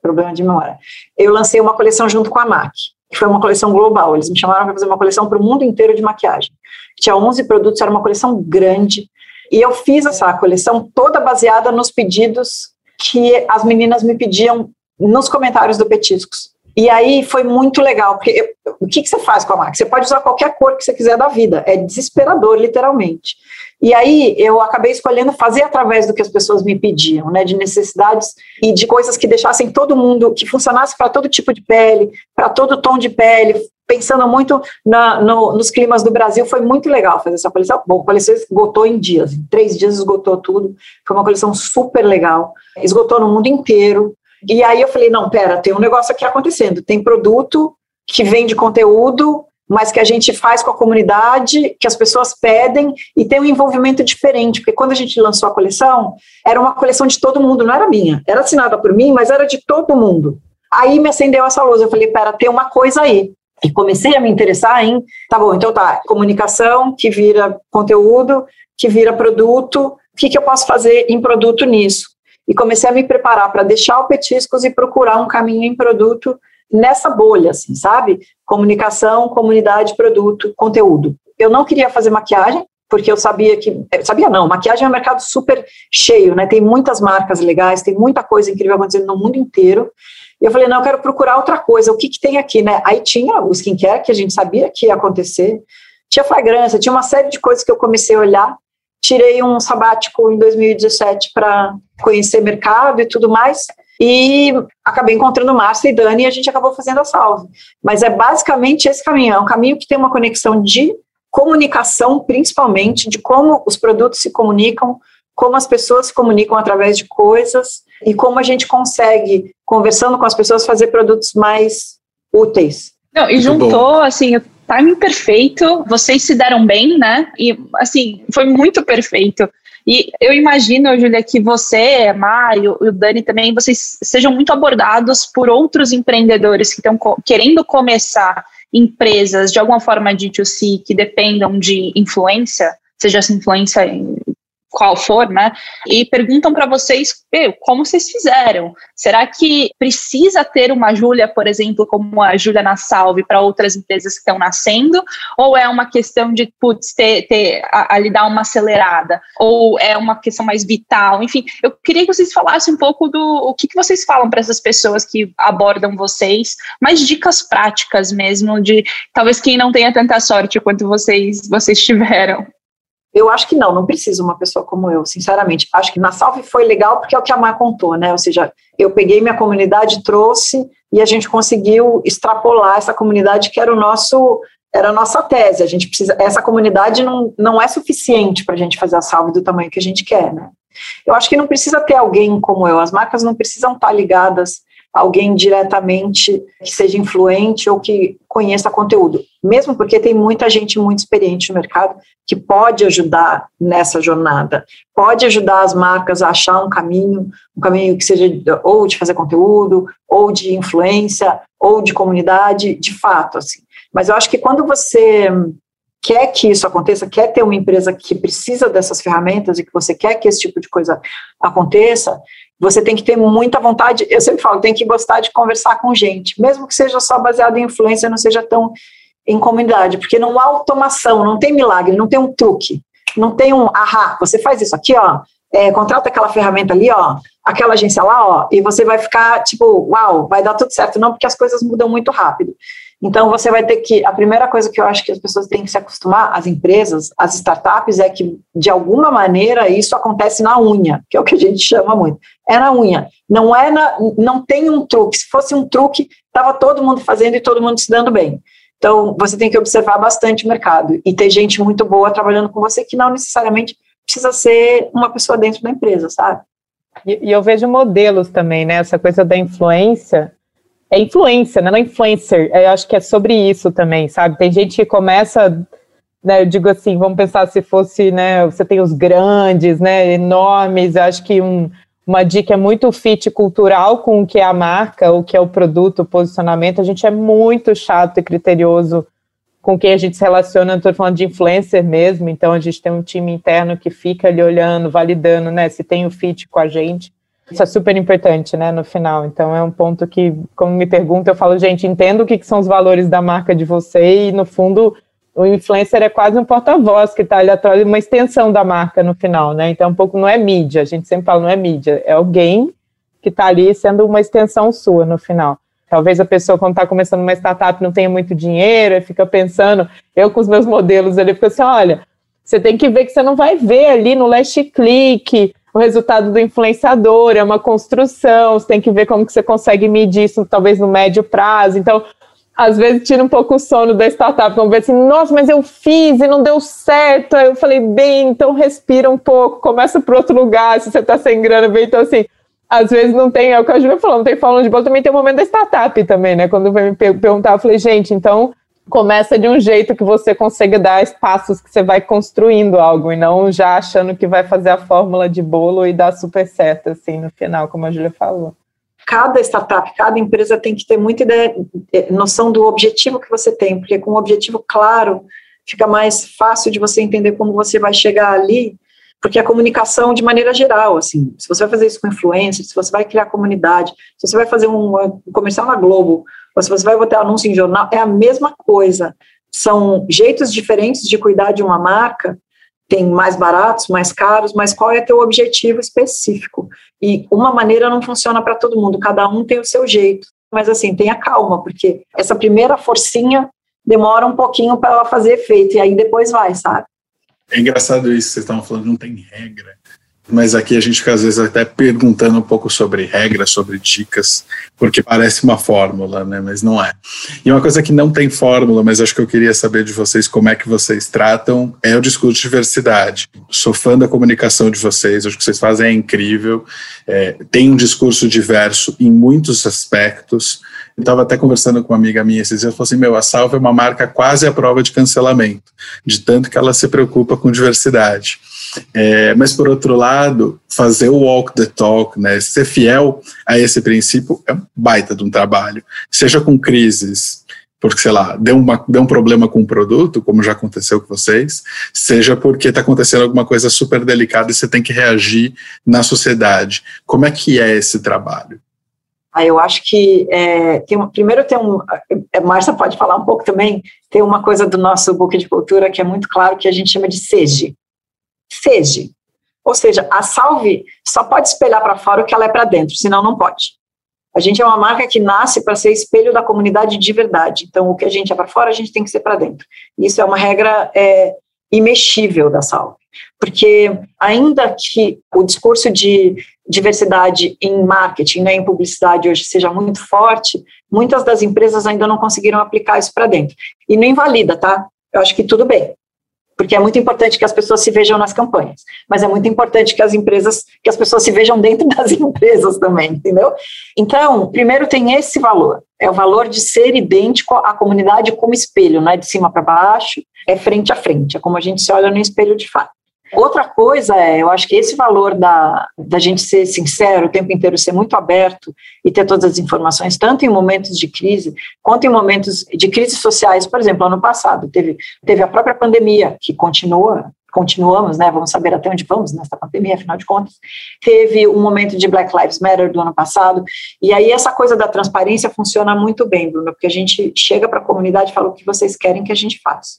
problema de memória, eu lancei uma coleção junto com a MAC, que foi uma coleção global. Eles me chamaram para fazer uma coleção para o mundo inteiro de maquiagem. Tinha 11 produtos, era uma coleção grande. E eu fiz essa coleção toda baseada nos pedidos que as meninas me pediam nos comentários do Petiscos. E aí foi muito legal, porque eu, o que, que você faz com a MAC? Você pode usar qualquer cor que você quiser da vida, é desesperador, literalmente. E aí eu acabei escolhendo fazer através do que as pessoas me pediam, né, de necessidades e de coisas que deixassem todo mundo, que funcionasse para todo tipo de pele, para todo tom de pele, pensando muito na, no, nos climas do Brasil, foi muito legal fazer essa coleção. Bom, a coleção esgotou em dias, em três dias esgotou tudo, foi uma coleção super legal, esgotou no mundo inteiro. E aí eu falei, não, pera, tem um negócio aqui acontecendo, tem produto que vende conteúdo mas que a gente faz com a comunidade, que as pessoas pedem e tem um envolvimento diferente, porque quando a gente lançou a coleção, era uma coleção de todo mundo, não era minha, era assinada por mim, mas era de todo mundo. Aí me acendeu essa luz, eu falei, pera, tem uma coisa aí. E comecei a me interessar em, tá bom, então tá, comunicação que vira conteúdo, que vira produto, o que, que eu posso fazer em produto nisso? E comecei a me preparar para deixar o Petiscos e procurar um caminho em produto nessa bolha, assim, sabe? Comunicação, comunidade, produto, conteúdo. Eu não queria fazer maquiagem, porque eu sabia que. Sabia não, maquiagem é um mercado super cheio, né? Tem muitas marcas legais, tem muita coisa incrível acontecendo no mundo inteiro. E eu falei, não, eu quero procurar outra coisa, o que, que tem aqui, né? Aí tinha o skincare, que a gente sabia que ia acontecer, tinha fragrância, tinha uma série de coisas que eu comecei a olhar. Tirei um sabático em 2017 para conhecer mercado e tudo mais. E acabei encontrando Márcia e Dani e a gente acabou fazendo a salve. Mas é basicamente esse caminho, é um caminho que tem uma conexão de comunicação, principalmente, de como os produtos se comunicam, como as pessoas se comunicam através de coisas e como a gente consegue, conversando com as pessoas, fazer produtos mais úteis. Não, e juntou, assim, o timing perfeito, vocês se deram bem, né? E, assim, foi muito perfeito. E eu imagino, Júlia, que você, Mário e o Dani também, vocês sejam muito abordados por outros empreendedores que estão querendo começar empresas de alguma forma de D2C que dependam de influência, seja essa influência qual for, né? E perguntam para vocês como vocês fizeram. Será que precisa ter uma Júlia, por exemplo, como a Júlia na Salve para outras empresas que estão nascendo? Ou é uma questão de, putz, ter, ter ali dar uma acelerada? Ou é uma questão mais vital? Enfim, eu queria que vocês falassem um pouco do o que, que vocês falam para essas pessoas que abordam vocês, mais dicas práticas mesmo, de talvez quem não tenha tanta sorte quanto vocês, vocês tiveram. Eu acho que não, não precisa uma pessoa como eu, sinceramente. Acho que na Salve foi legal porque é o que a Mar contou, né? Ou seja, eu peguei minha comunidade, trouxe e a gente conseguiu extrapolar essa comunidade que era o nosso era a nossa tese. A gente precisa essa comunidade não, não é suficiente para a gente fazer a Salve do tamanho que a gente quer, né? Eu acho que não precisa ter alguém como eu. As marcas não precisam estar ligadas alguém diretamente que seja influente ou que conheça conteúdo, mesmo porque tem muita gente muito experiente no mercado que pode ajudar nessa jornada, pode ajudar as marcas a achar um caminho, um caminho que seja ou de fazer conteúdo, ou de influência, ou de comunidade, de fato, assim. Mas eu acho que quando você quer que isso aconteça, quer ter uma empresa que precisa dessas ferramentas e que você quer que esse tipo de coisa aconteça, você tem que ter muita vontade, eu sempre falo, tem que gostar de conversar com gente, mesmo que seja só baseado em influência, não seja tão em comunidade, porque não há automação, não tem milagre, não tem um truque, não tem um ahá, você faz isso aqui, ó, é, contrata aquela ferramenta ali, ó, aquela agência lá, ó, e você vai ficar tipo, uau, vai dar tudo certo, não, porque as coisas mudam muito rápido. Então, você vai ter que. A primeira coisa que eu acho que as pessoas têm que se acostumar, as empresas, as startups, é que, de alguma maneira, isso acontece na unha, que é o que a gente chama muito. É na unha. Não é na, não tem um truque. Se fosse um truque, estava todo mundo fazendo e todo mundo se dando bem. Então, você tem que observar bastante o mercado e ter gente muito boa trabalhando com você que não necessariamente precisa ser uma pessoa dentro da empresa, sabe? E, e eu vejo modelos também, né? Essa coisa da influência. É influência, né? Não é influencer. Eu acho que é sobre isso também, sabe? Tem gente que começa né, eu digo assim, vamos pensar se fosse, né, você tem os grandes, né, enormes, acho que um, uma dica é muito fit cultural com o que é a marca, o que é o produto, o posicionamento. A gente é muito chato e criterioso com quem a gente se relaciona. Estou falando de influencer mesmo, então a gente tem um time interno que fica ali olhando, validando, né, se tem o fit com a gente. Isso é super importante, né, no final. Então é um ponto que, como me pergunta, eu falo, gente, entendo o que, que são os valores da marca de você e, no fundo, o influencer é quase um porta-voz que está ali atrás, uma extensão da marca no final, né? Então, um pouco não é mídia, a gente sempre fala, não é mídia, é alguém que está ali sendo uma extensão sua no final. Talvez a pessoa, quando está começando uma startup, não tenha muito dinheiro fica pensando, eu com os meus modelos ali, fico assim, olha, você tem que ver que você não vai ver ali no last click o resultado do influenciador, é uma construção, você tem que ver como que você consegue medir isso, talvez no médio prazo. Então, às vezes tira um pouco o sono da startup, vamos ver assim, nossa, mas eu fiz e não deu certo. Aí eu falei, bem, então respira um pouco, começa para outro lugar, se você está sem grana, bem, então assim, às vezes não tem, é o que a Julia falou, não tem falando de bola, também tem o momento da startup também, né? Quando vem me perguntar, eu falei, gente, então começa de um jeito que você consiga dar espaços que você vai construindo algo e não já achando que vai fazer a fórmula de bolo e dar super certo, assim, no final, como a Julia falou. Cada startup, cada empresa tem que ter muita ideia, eh, noção do objetivo que você tem, porque com um objetivo claro fica mais fácil de você entender como você vai chegar ali, porque a comunicação de maneira geral, assim, se você vai fazer isso com influência, se você vai criar comunidade, se você vai fazer um comercial na Globo, ou se você vai botar anúncio em jornal, é a mesma coisa. São jeitos diferentes de cuidar de uma marca, tem mais baratos, mais caros, mas qual é teu objetivo específico? E uma maneira não funciona para todo mundo, cada um tem o seu jeito. Mas assim, tenha calma, porque essa primeira forcinha demora um pouquinho para ela fazer efeito, e aí depois vai, sabe? É engraçado isso, vocês estavam falando, não tem regra mas aqui a gente fica às vezes até perguntando um pouco sobre regras, sobre dicas, porque parece uma fórmula, né? Mas não é. E uma coisa que não tem fórmula, mas acho que eu queria saber de vocês como é que vocês tratam é o discurso de diversidade. Sou fã da comunicação de vocês, acho que vocês fazem é incrível. É, tem um discurso diverso em muitos aspectos. Eu estava até conversando com uma amiga minha esses dias, ela falou assim, meu, a Salve é uma marca quase à prova de cancelamento, de tanto que ela se preocupa com diversidade. É, mas, por outro lado, fazer o walk the talk, né, ser fiel a esse princípio é um baita de um trabalho. Seja com crises, porque, sei lá, deu, uma, deu um problema com o produto, como já aconteceu com vocês, seja porque está acontecendo alguma coisa super delicada e você tem que reagir na sociedade. Como é que é esse trabalho? Ah, eu acho que é, tem primeiro tem um, a é, Márcia pode falar um pouco também, tem uma coisa do nosso book de cultura que é muito claro que a gente chama de SEGE, seja. Ou seja, a Salve só pode espelhar para fora o que ela é para dentro, senão não pode. A gente é uma marca que nasce para ser espelho da comunidade de verdade. Então, o que a gente é para fora, a gente tem que ser para dentro. Isso é uma regra é, imexível da Salve. Porque, ainda que o discurso de diversidade em marketing, né, em publicidade hoje seja muito forte, muitas das empresas ainda não conseguiram aplicar isso para dentro. E não invalida, tá? Eu acho que tudo bem porque é muito importante que as pessoas se vejam nas campanhas, mas é muito importante que as empresas, que as pessoas se vejam dentro das empresas também, entendeu? Então, primeiro tem esse valor, é o valor de ser idêntico à comunidade como espelho, não é de cima para baixo, é frente a frente, é como a gente se olha no espelho de fato. Outra coisa é, eu acho que esse valor da, da gente ser sincero o tempo inteiro, ser muito aberto e ter todas as informações, tanto em momentos de crise, quanto em momentos de crises sociais. Por exemplo, ano passado teve, teve a própria pandemia, que continua, continuamos, né, vamos saber até onde vamos nessa pandemia, afinal de contas. Teve um momento de Black Lives Matter do ano passado, e aí essa coisa da transparência funciona muito bem, Bruno, porque a gente chega para a comunidade e fala o que vocês querem que a gente faça.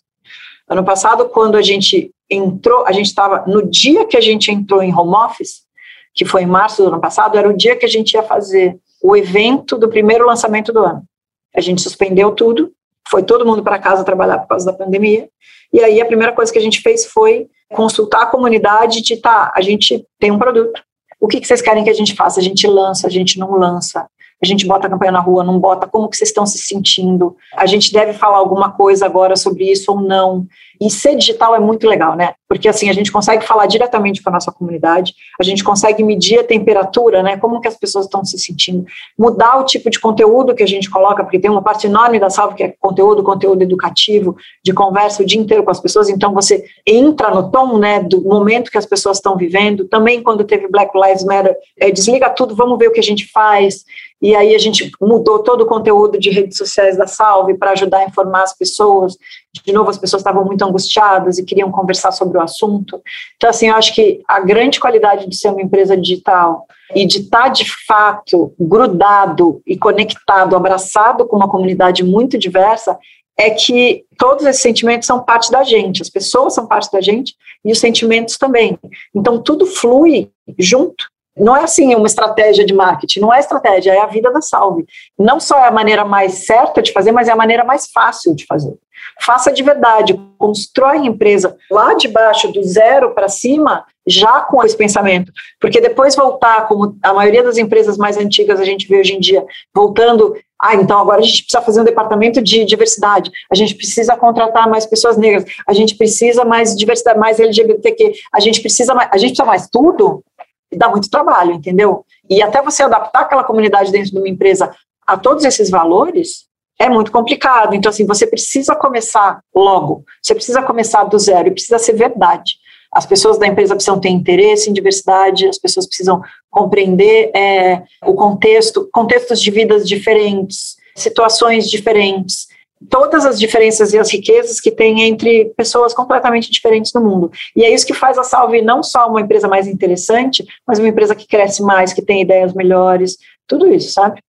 Ano passado, quando a gente entrou, a gente estava, no dia que a gente entrou em home office, que foi em março do ano passado, era o dia que a gente ia fazer o evento do primeiro lançamento do ano. A gente suspendeu tudo, foi todo mundo para casa trabalhar por causa da pandemia, e aí a primeira coisa que a gente fez foi consultar a comunidade de, tá, a gente tem um produto, o que, que vocês querem que a gente faça? A gente lança, a gente não lança, a gente bota a campanha na rua, não bota, como que vocês estão se sentindo, a gente deve falar alguma coisa agora sobre isso ou não. E ser digital é muito legal, né? Porque assim, a gente consegue falar diretamente com a nossa comunidade, a gente consegue medir a temperatura, né? Como que as pessoas estão se sentindo, mudar o tipo de conteúdo que a gente coloca, porque tem uma parte enorme da salva que é conteúdo, conteúdo educativo, de conversa o dia inteiro com as pessoas, então você entra no tom, né, do momento que as pessoas estão vivendo. Também quando teve Black Lives Matter, é, desliga tudo, vamos ver o que a gente faz. E aí a gente mudou todo o conteúdo de redes sociais da Salve para ajudar a informar as pessoas. De novo, as pessoas estavam muito angustiadas e queriam conversar sobre o assunto. Então, assim, eu acho que a grande qualidade de ser uma empresa digital e de estar, tá, de fato, grudado e conectado, abraçado com uma comunidade muito diversa, é que todos esses sentimentos são parte da gente, as pessoas são parte da gente e os sentimentos também. Então, tudo flui junto não é assim uma estratégia de marketing, não é estratégia, é a vida da salve. Não só é a maneira mais certa de fazer, mas é a maneira mais fácil de fazer. Faça de verdade, constrói a empresa lá de baixo, do zero para cima, já com esse pensamento. Porque depois voltar, como a maioria das empresas mais antigas a gente vê hoje em dia, voltando, ah, então agora a gente precisa fazer um departamento de diversidade, a gente precisa contratar mais pessoas negras, a gente precisa mais diversidade, mais LGBTQ, a gente precisa mais, a gente precisa mais tudo, dá muito trabalho, entendeu? E até você adaptar aquela comunidade dentro de uma empresa a todos esses valores é muito complicado. Então, assim, você precisa começar logo, você precisa começar do zero e precisa ser verdade. As pessoas da empresa precisam ter interesse em diversidade, as pessoas precisam compreender é, o contexto, contextos de vidas diferentes, situações diferentes todas as diferenças e as riquezas que tem entre pessoas completamente diferentes no mundo. E é isso que faz a Salve não só uma empresa mais interessante, mas uma empresa que cresce mais, que tem ideias melhores, tudo isso, sabe?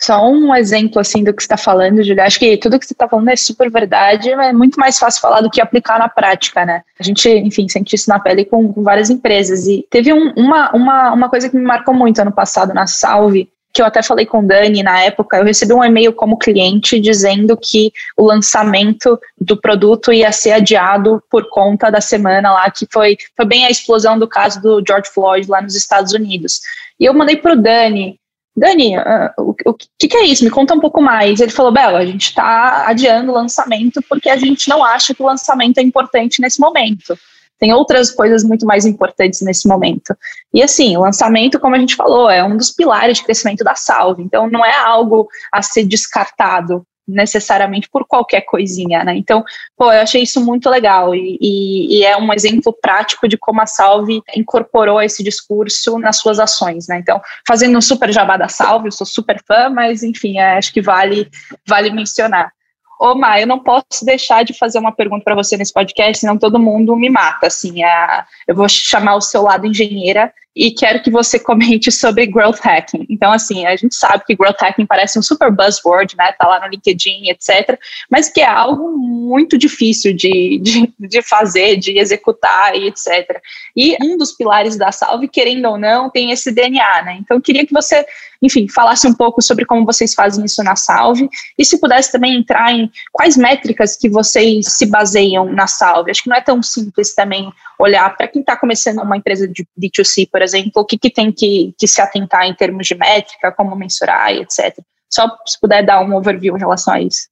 Só um exemplo assim do que está falando, Julia. Acho que tudo que você está falando é super verdade, mas é muito mais fácil falar do que aplicar na prática, né? A gente, enfim, sente isso na pele com, com várias empresas. E teve um, uma, uma, uma coisa que me marcou muito ano passado na Salve, que eu até falei com o Dani na época, eu recebi um e-mail como cliente dizendo que o lançamento do produto ia ser adiado por conta da semana lá, que foi, foi bem a explosão do caso do George Floyd lá nos Estados Unidos. E eu mandei para o Dani, Dani, o, o que, que, é isso? Me conta um pouco mais. Ele falou, Bela, a gente está adiando o lançamento porque a gente não acha que o lançamento é importante nesse momento. Tem outras coisas muito mais importantes nesse momento. E assim, o lançamento, como a gente falou, é um dos pilares de crescimento da Salve. Então, não é algo a ser descartado necessariamente por qualquer coisinha, né? Então, pô, eu achei isso muito legal e, e, e, é um exemplo prático de como a Salve incorporou esse discurso nas suas ações, né? Então, fazendo um super jabá da Salve, eu sou super fã, mas enfim, é, acho que vale vale mencionar. Ô, Má, eu não posso deixar de fazer uma pergunta para você nesse podcast, senão todo mundo me mata. Assim, a, eu vou chamar o seu lado engenheira e quero que você comente sobre growth hacking. Então, assim, a gente sabe que growth hacking parece um super buzzword, né? Tá lá no LinkedIn, etc. Mas que é algo muito difícil de, de, de fazer, de executar e etc. E um dos pilares da Salve, querendo ou não, tem esse DNA, né? Então, queria que você, enfim, falasse um pouco sobre como vocês fazem isso na Salve e se pudesse também entrar em quais métricas que vocês se baseiam na Salve. Acho que não é tão simples também olhar para quem está começando uma empresa de D2C, por exemplo, o que, que tem que, que se atentar em termos de métrica, como mensurar etc. Só se puder dar um overview em relação a isso.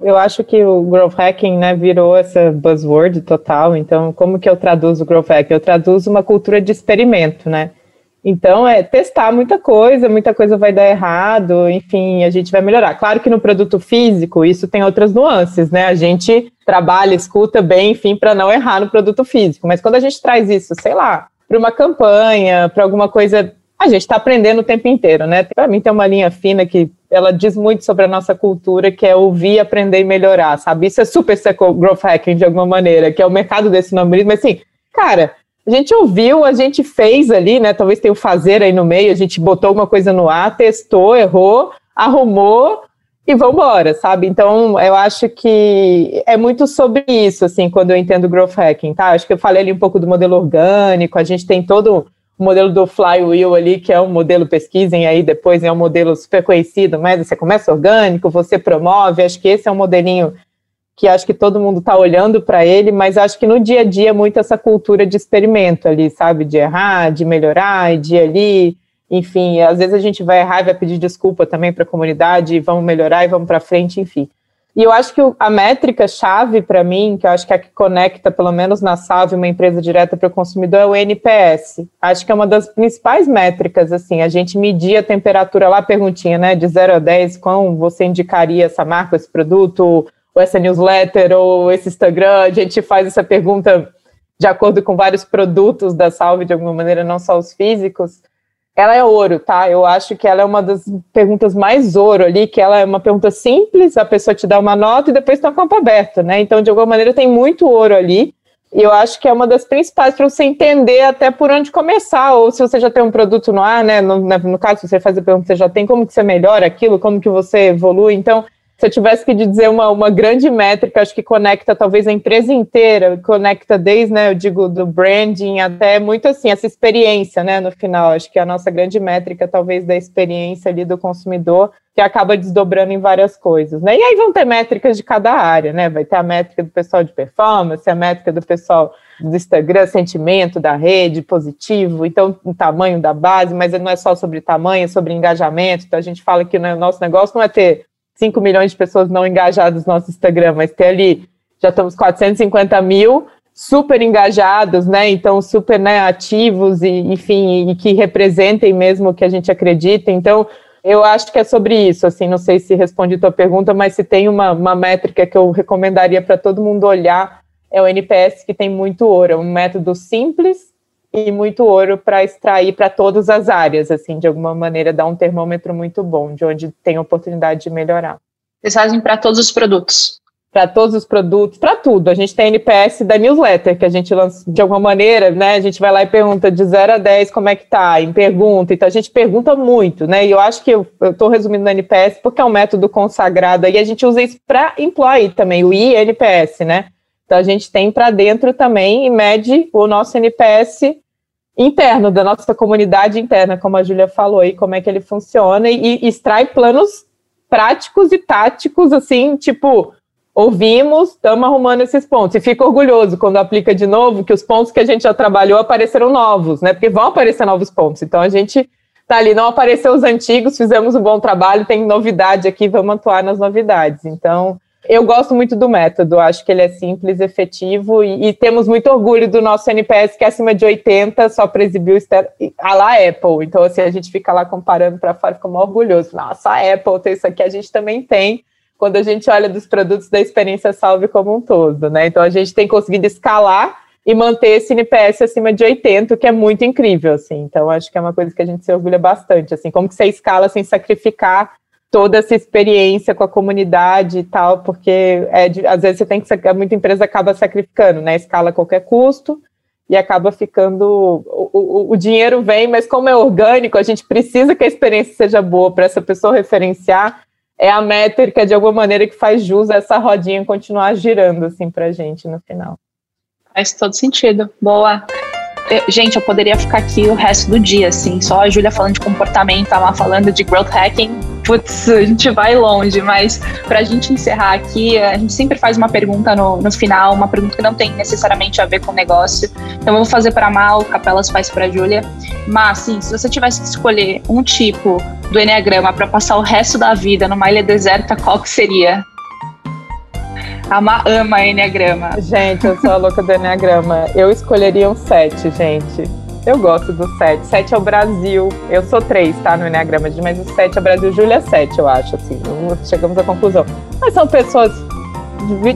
Eu acho que o growth hacking, né, virou essa buzzword total. Então, como que eu traduzo o growth hacking? Eu traduzo uma cultura de experimento, né? Então, é testar muita coisa, muita coisa vai dar errado, enfim, a gente vai melhorar. Claro que no produto físico, isso tem outras nuances, né? A gente trabalha, escuta bem, enfim, para não errar no produto físico. Mas quando a gente traz isso, sei lá, para uma campanha, para alguma coisa, a gente está aprendendo o tempo inteiro, né? Para mim tem uma linha fina que ela diz muito sobre a nossa cultura, que é ouvir, aprender e melhorar, sabe? Isso é super growth hacking de alguma maneira, que é o mercado desse nome, mas assim, cara, a gente ouviu, a gente fez ali, né? Talvez tenha o fazer aí no meio, a gente botou alguma coisa no ar, testou, errou, arrumou e vamos embora, sabe? Então, eu acho que é muito sobre isso, assim, quando eu entendo growth hacking, tá? Acho que eu falei ali um pouco do modelo orgânico, a gente tem todo o modelo do flywheel ali, que é um modelo, pesquisem aí depois, é um modelo super conhecido, mas você começa orgânico, você promove, acho que esse é um modelinho que acho que todo mundo está olhando para ele, mas acho que no dia a dia é muito essa cultura de experimento ali, sabe? De errar, de melhorar, de ir ali, enfim, às vezes a gente vai errar e vai pedir desculpa também para a comunidade, vamos melhorar e vamos para frente, enfim. E eu acho que a métrica chave para mim, que eu acho que é a que conecta, pelo menos na Salve, uma empresa direta para o consumidor, é o NPS. Acho que é uma das principais métricas, assim, a gente medir a temperatura lá, perguntinha, né, de 0 a 10, quão você indicaria essa marca, esse produto, ou essa newsletter, ou esse Instagram, a gente faz essa pergunta de acordo com vários produtos da Salve, de alguma maneira, não só os físicos ela é ouro, tá? Eu acho que ela é uma das perguntas mais ouro ali, que ela é uma pergunta simples, a pessoa te dá uma nota e depois está o campo aberto, né? Então, de alguma maneira, tem muito ouro ali. E eu acho que é uma das principais para você entender até por onde começar, ou se você já tem um produto no ar, né? No, no caso, se você faz a pergunta, você já tem, como que você melhora aquilo, como que você evolui. Então, se eu tivesse que dizer uma, uma grande métrica, acho que conecta talvez a empresa inteira, conecta desde, né, eu digo, do branding até muito assim, essa experiência, né, no final. Acho que a nossa grande métrica, talvez, da experiência ali do consumidor, que acaba desdobrando em várias coisas, né? E aí vão ter métricas de cada área, né? Vai ter a métrica do pessoal de performance, a métrica do pessoal do Instagram, sentimento da rede, positivo, então o tamanho da base, mas não é só sobre tamanho, é sobre engajamento. Então a gente fala que né, o nosso negócio não é ter 5 milhões de pessoas não engajadas no nosso Instagram, mas tem ali, já estamos 450 mil super engajados, né? Então, super né, ativos e, enfim, e que representem mesmo o que a gente acredita. Então, eu acho que é sobre isso, assim, não sei se respondi tua pergunta, mas se tem uma, uma métrica que eu recomendaria para todo mundo olhar, é o NPS, que tem muito ouro, é um método simples, e muito ouro para extrair para todas as áreas, assim, de alguma maneira, dar um termômetro muito bom, de onde tem oportunidade de melhorar. Vocês fazem para todos os produtos? Para todos os produtos, para tudo. A gente tem NPS da newsletter, que a gente lança de alguma maneira, né? A gente vai lá e pergunta de 0 a 10 como é que tá, em pergunta. Então a gente pergunta muito, né? E eu acho que eu estou resumindo no NPS porque é um método consagrado e a gente usa isso para employee também, o INPS, né? Então a gente tem para dentro também e mede o nosso NPS interno, da nossa comunidade interna, como a Júlia falou aí, como é que ele funciona, e, e extrai planos práticos e táticos, assim, tipo, ouvimos, estamos arrumando esses pontos. E fica orgulhoso quando aplica de novo que os pontos que a gente já trabalhou apareceram novos, né? Porque vão aparecer novos pontos. Então a gente tá ali, não apareceu os antigos, fizemos um bom trabalho, tem novidade aqui, vamos atuar nas novidades. Então, eu gosto muito do método, acho que ele é simples, efetivo e, e, temos muito orgulho do nosso NPS, que é acima de 80, só para exibir o a lá Apple. Então, assim, a gente fica lá comparando para fora, fica muito orgulhoso. Nossa, a Apple tem isso aqui, a gente também tem, quando a gente olha dos produtos da experiência Salve como um todo, né? Então, a gente tem conseguido escalar e manter esse NPS acima de 80, o que é muito incrível, assim. Então, acho que é uma coisa que a gente se orgulha bastante, assim, como que você escala sem sacrificar toda essa experiência com a comunidade e tal, porque é, às vezes você tem que muita empresa acaba sacrificando, né? Escala a qualquer custo e acaba ficando o, o, o, dinheiro vem, mas como é orgânico, a gente precisa que a experiência seja boa para essa pessoa referenciar. É a métrica de alguma maneira que faz jus a essa rodinha continuar girando assim para gente no final. Faz todo sentido. Boa. Eu, gente, eu poderia ficar aqui o resto do dia, assim, só a Júlia falando de comportamento, lá falando de growth hacking putz, a gente vai longe, mas para a gente encerrar aqui, a gente sempre faz uma pergunta no, no final, uma pergunta que não tem necessariamente a ver com o negócio. Então eu vou fazer para Mal, Capelas faz para Júlia. Mas, sim, se você tivesse que escolher um tipo do Enneagrama para passar o resto da vida numa ilha deserta, qual que seria? A Ma ama Enneagrama. Gente, eu sou a louca do Enneagrama. Eu escolheria um 7, gente. Eu gosto do 7. 7 é o Brasil. Eu sou 3, tá? No Enneagrama, mas o 7 é o Brasil. Júlia é 7, eu acho, assim. Chegamos à conclusão. Mas são pessoas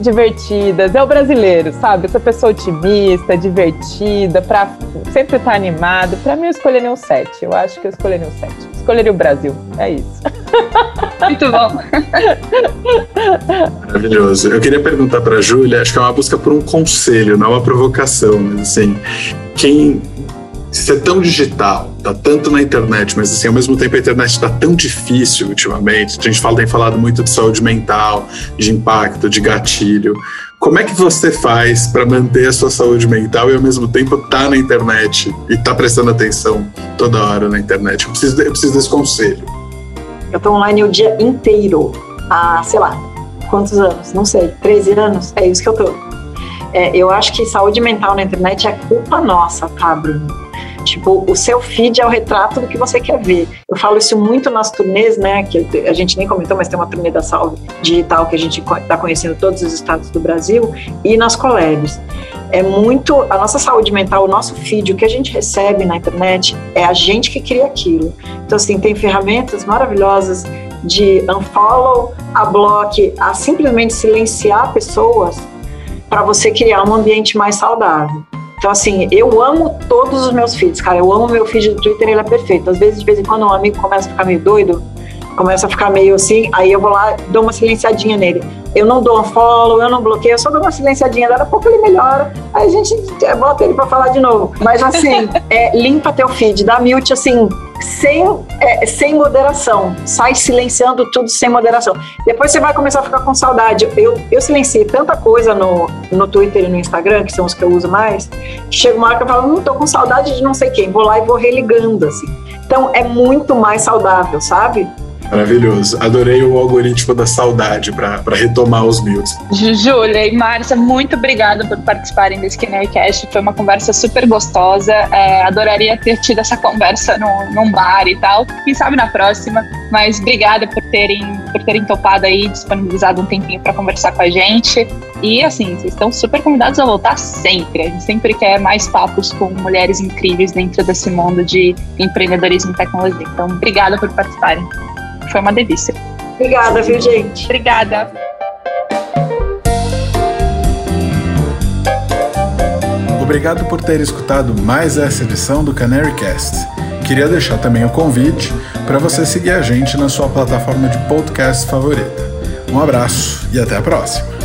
divertidas, é o brasileiro, sabe? Essa pessoa otimista, divertida, pra sempre estar tá animado. Pra mim, eu escolheria um 7. Eu acho que eu escolheria um 7. Escolheria o Brasil. É isso. Muito bom. Maravilhoso. Eu queria perguntar pra Júlia, acho que é uma busca por um conselho, não uma provocação, mas assim, quem se é tão digital, tá tanto na internet, mas assim, ao mesmo tempo a internet está tão difícil ultimamente. A gente fala, tem falado muito de saúde mental, de impacto, de gatilho. Como é que você faz para manter a sua saúde mental e ao mesmo tempo tá na internet e tá prestando atenção toda hora na internet? Eu preciso, eu preciso desse conselho. Eu tô online o dia inteiro, há, sei lá, quantos anos? Não sei, 13 anos? É isso que eu tô. É, eu acho que saúde mental na internet é culpa nossa, tá, Bruno? Tipo, o seu feed é o retrato do que você quer ver. Eu falo isso muito nas turnês, né? Que a gente nem comentou, mas tem uma turnê da Salve Digital que a gente está conhecendo todos os estados do Brasil e nas collabs. É muito a nossa saúde mental, o nosso feed, o que a gente recebe na internet é a gente que cria aquilo. Então, assim, tem ferramentas maravilhosas de unfollow, a block, a simplesmente silenciar pessoas para você criar um ambiente mais saudável. Então, assim, eu amo todos os meus feeds, cara. Eu amo meu feed do Twitter, ele é perfeito. Às vezes, de vez em quando, um amigo começa a ficar meio doido, começa a ficar meio assim, aí eu vou lá, dou uma silenciadinha nele. Eu não dou um follow, eu não bloqueio, eu só dou uma silenciadinha, daqui a pouco ele melhora, aí a gente bota ele para falar de novo. Mas assim, é, limpa teu feed, dá mute assim, sem, é, sem moderação. Sai silenciando tudo sem moderação. Depois você vai começar a ficar com saudade. Eu, eu silenciei tanta coisa no, no Twitter e no Instagram, que são os que eu uso mais, chega uma hora que eu falo, não tô com saudade de não sei quem. Vou lá e vou religando, assim. Então é muito mais saudável, sabe? Maravilhoso. Adorei o algoritmo da saudade para retomar os meus. Júlia e Márcia, muito obrigada por participarem desse Cast. Foi uma conversa super gostosa. É, adoraria ter tido essa conversa no, num bar e tal. Quem sabe na próxima. Mas obrigada por terem, por terem topado aí, disponibilizado um tempinho para conversar com a gente. E assim, vocês estão super convidados a voltar sempre. A gente sempre quer mais papos com mulheres incríveis dentro desse mundo de empreendedorismo e tecnologia. Então, obrigada por participarem. Foi uma delícia. Obrigada, viu, gente? Obrigada. Obrigado por ter escutado mais essa edição do Canary Cast. Queria deixar também o convite para você seguir a gente na sua plataforma de podcast favorita. Um abraço e até a próxima.